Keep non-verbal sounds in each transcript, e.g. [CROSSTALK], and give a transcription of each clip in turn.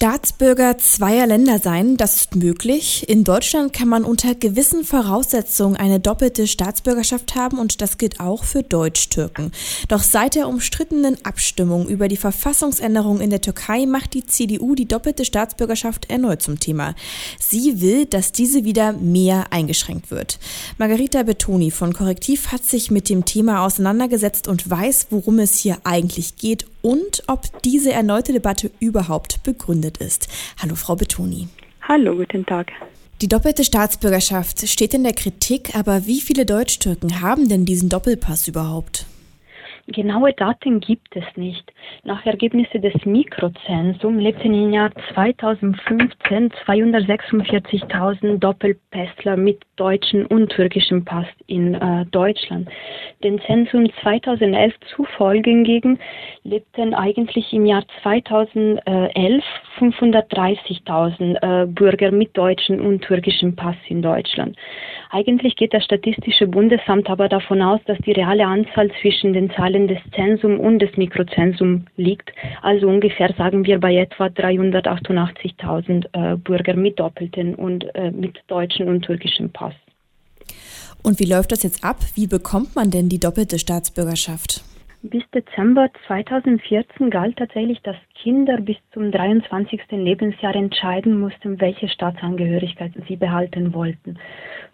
Staatsbürger zweier Länder sein, das ist möglich. In Deutschland kann man unter gewissen Voraussetzungen eine doppelte Staatsbürgerschaft haben und das gilt auch für Deutsch-Türken. Doch seit der umstrittenen Abstimmung über die Verfassungsänderung in der Türkei macht die CDU die doppelte Staatsbürgerschaft erneut zum Thema. Sie will, dass diese wieder mehr eingeschränkt wird. Margarita Betoni von Korrektiv hat sich mit dem Thema auseinandergesetzt und weiß, worum es hier eigentlich geht und ob diese erneute Debatte überhaupt begründet ist. Hallo, Frau Betoni. Hallo, guten Tag. Die doppelte Staatsbürgerschaft steht in der Kritik, aber wie viele Deutschtürken haben denn diesen Doppelpass überhaupt? Genaue Daten gibt es nicht. Nach Ergebnissen des Mikrozensum lebten im Jahr 2015 246.000 Doppelpässler mit deutschen und türkischem Pass in äh, Deutschland. Den Zensum 2011 zufolge hingegen lebten eigentlich im Jahr 2011 530.000 äh, Bürger mit deutschen und türkischem Pass in Deutschland. Eigentlich geht das Statistische Bundesamt aber davon aus, dass die reale Anzahl zwischen den Zahlen des Zensum und des Mikrozensum liegt. Also ungefähr sagen wir bei etwa 388.000 äh, Bürger mit doppelten und äh, mit deutschen und türkischem Pass. Und wie läuft das jetzt ab? Wie bekommt man denn die doppelte Staatsbürgerschaft? Bis Dezember 2014 galt tatsächlich, dass Kinder bis zum 23. Lebensjahr entscheiden mussten, welche Staatsangehörigkeit sie behalten wollten.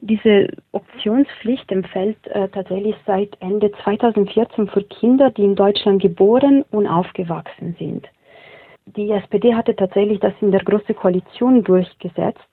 Diese Optionspflicht empfällt äh, tatsächlich seit Ende 2014 für Kinder, die in Deutschland geboren und aufgewachsen sind. Die SPD hatte tatsächlich das in der Großen Koalition durchgesetzt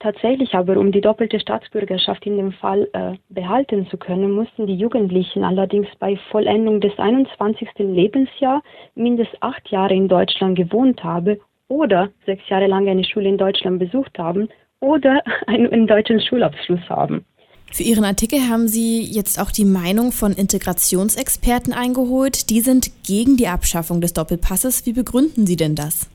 Tatsächlich aber, um die doppelte Staatsbürgerschaft in dem Fall äh, behalten zu können, mussten die Jugendlichen allerdings bei Vollendung des 21. Lebensjahres mindestens acht Jahre in Deutschland gewohnt haben oder sechs Jahre lang eine Schule in Deutschland besucht haben oder [LAUGHS] einen deutschen Schulabschluss haben. Für Ihren Artikel haben Sie jetzt auch die Meinung von Integrationsexperten eingeholt. Die sind gegen die Abschaffung des Doppelpasses. Wie begründen Sie denn das?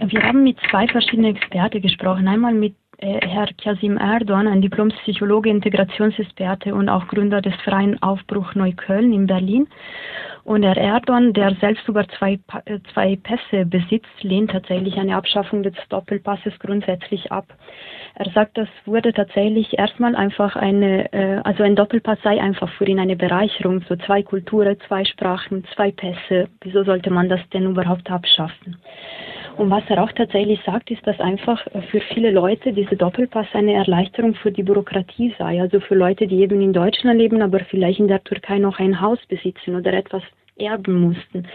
Wir haben mit zwei verschiedenen Experten gesprochen. Einmal mit Herr Kasim Erdogan, ein Diplompsychologe, Integrationsexperte und auch Gründer des Freien Aufbruch Neukölln in Berlin. Und Herr Erdogan, der selbst über zwei, äh, zwei Pässe besitzt, lehnt tatsächlich eine Abschaffung des Doppelpasses grundsätzlich ab. Er sagt, das wurde tatsächlich erstmal einfach eine, äh, also ein Doppelpass sei einfach für ihn eine Bereicherung, so zwei Kulturen, zwei Sprachen, zwei Pässe. Wieso sollte man das denn überhaupt abschaffen? Und was er auch tatsächlich sagt, ist, dass einfach für viele Leute diese Doppelpass eine Erleichterung für die Bürokratie sei. Also für Leute, die eben in Deutschland leben, aber vielleicht in der Türkei noch ein Haus besitzen oder etwas erben mussten.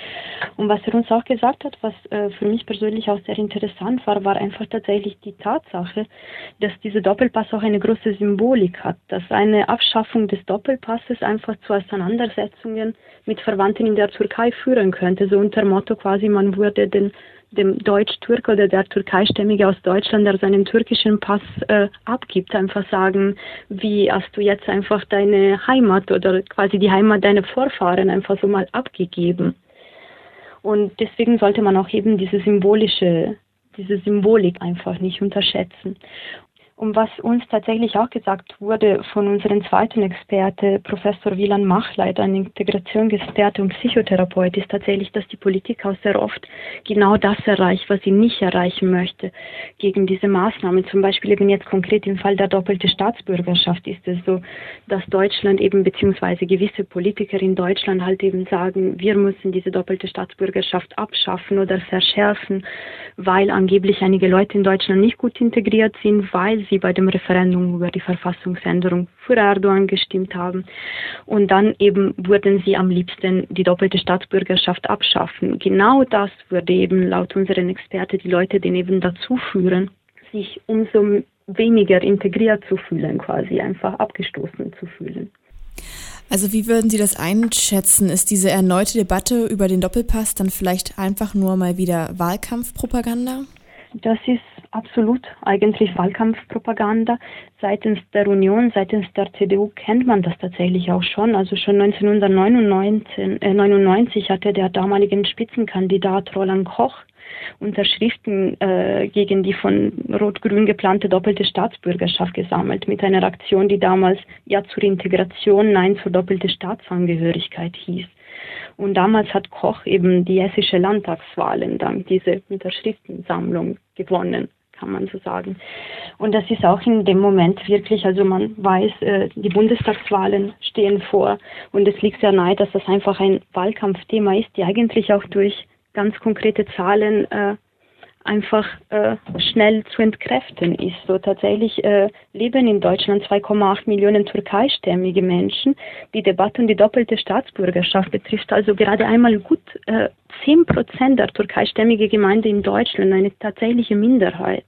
Und was er uns auch gesagt hat, was äh, für mich persönlich auch sehr interessant war, war einfach tatsächlich die Tatsache, dass dieser Doppelpass auch eine große Symbolik hat, dass eine Abschaffung des Doppelpasses einfach zu Auseinandersetzungen mit Verwandten in der Türkei führen könnte, so unter Motto quasi, man würde den dem Deutsch-Türk oder der Türkeistämmige aus Deutschland, der seinen türkischen Pass äh, abgibt, einfach sagen, wie hast du jetzt einfach deine Heimat oder quasi die Heimat deiner Vorfahren einfach so mal abgegeben. Und deswegen sollte man auch eben diese symbolische, diese Symbolik einfach nicht unterschätzen. Und was uns tatsächlich auch gesagt wurde von unserem zweiten Experte, Professor Wieland Machleit, ein Integrationsexperte und Psychotherapeut, ist tatsächlich, dass die Politik auch sehr oft genau das erreicht, was sie nicht erreichen möchte gegen diese Maßnahmen. Zum Beispiel eben jetzt konkret im Fall der doppelten Staatsbürgerschaft ist es so, dass Deutschland eben beziehungsweise gewisse Politiker in Deutschland halt eben sagen, wir müssen diese doppelte Staatsbürgerschaft abschaffen oder verschärfen, weil angeblich einige Leute in Deutschland nicht gut integriert sind, weil sie bei dem Referendum über die Verfassungsänderung für Erdogan gestimmt haben. Und dann eben würden sie am liebsten die doppelte Staatsbürgerschaft abschaffen. Genau das würde eben laut unseren Experten die Leute den eben dazu führen, sich umso weniger integriert zu fühlen, quasi einfach abgestoßen zu fühlen. Also wie würden Sie das einschätzen? Ist diese erneute Debatte über den Doppelpass dann vielleicht einfach nur mal wieder Wahlkampfpropaganda? Das ist absolut eigentlich Wahlkampfpropaganda. Seitens der Union, seitens der CDU kennt man das tatsächlich auch schon. Also schon 1999 äh, hatte der damalige Spitzenkandidat Roland Koch Unterschriften äh, gegen die von Rot-Grün geplante doppelte Staatsbürgerschaft gesammelt, mit einer Aktion, die damals Ja zur Integration, Nein zur doppelten Staatsangehörigkeit hieß. Und damals hat Koch eben die hessische Landtagswahlen dank dieser Unterschriftensammlung gewonnen kann man so sagen. Und das ist auch in dem Moment wirklich, also man weiß, äh, die Bundestagswahlen stehen vor und es liegt sehr nahe, dass das einfach ein Wahlkampfthema ist, die eigentlich auch durch ganz konkrete Zahlen äh, einfach äh, schnell zu entkräften ist. So tatsächlich äh, leben in Deutschland 2,8 Millionen türkeistämmige Menschen. Die Debatte um die doppelte Staatsbürgerschaft betrifft also gerade einmal gut äh, 10 Prozent der türkeistämmigen Gemeinde in Deutschland, eine tatsächliche Minderheit.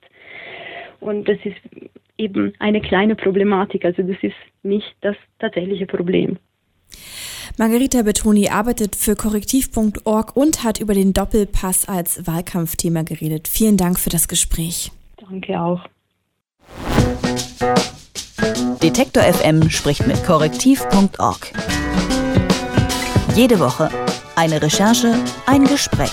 Und das ist eben eine kleine Problematik, also das ist nicht das tatsächliche Problem. Margarita Betoni arbeitet für korrektiv.org und hat über den Doppelpass als Wahlkampfthema geredet. Vielen Dank für das Gespräch. Danke auch. Detektor FM spricht mit korrektiv.org. Jede Woche eine Recherche, ein Gespräch.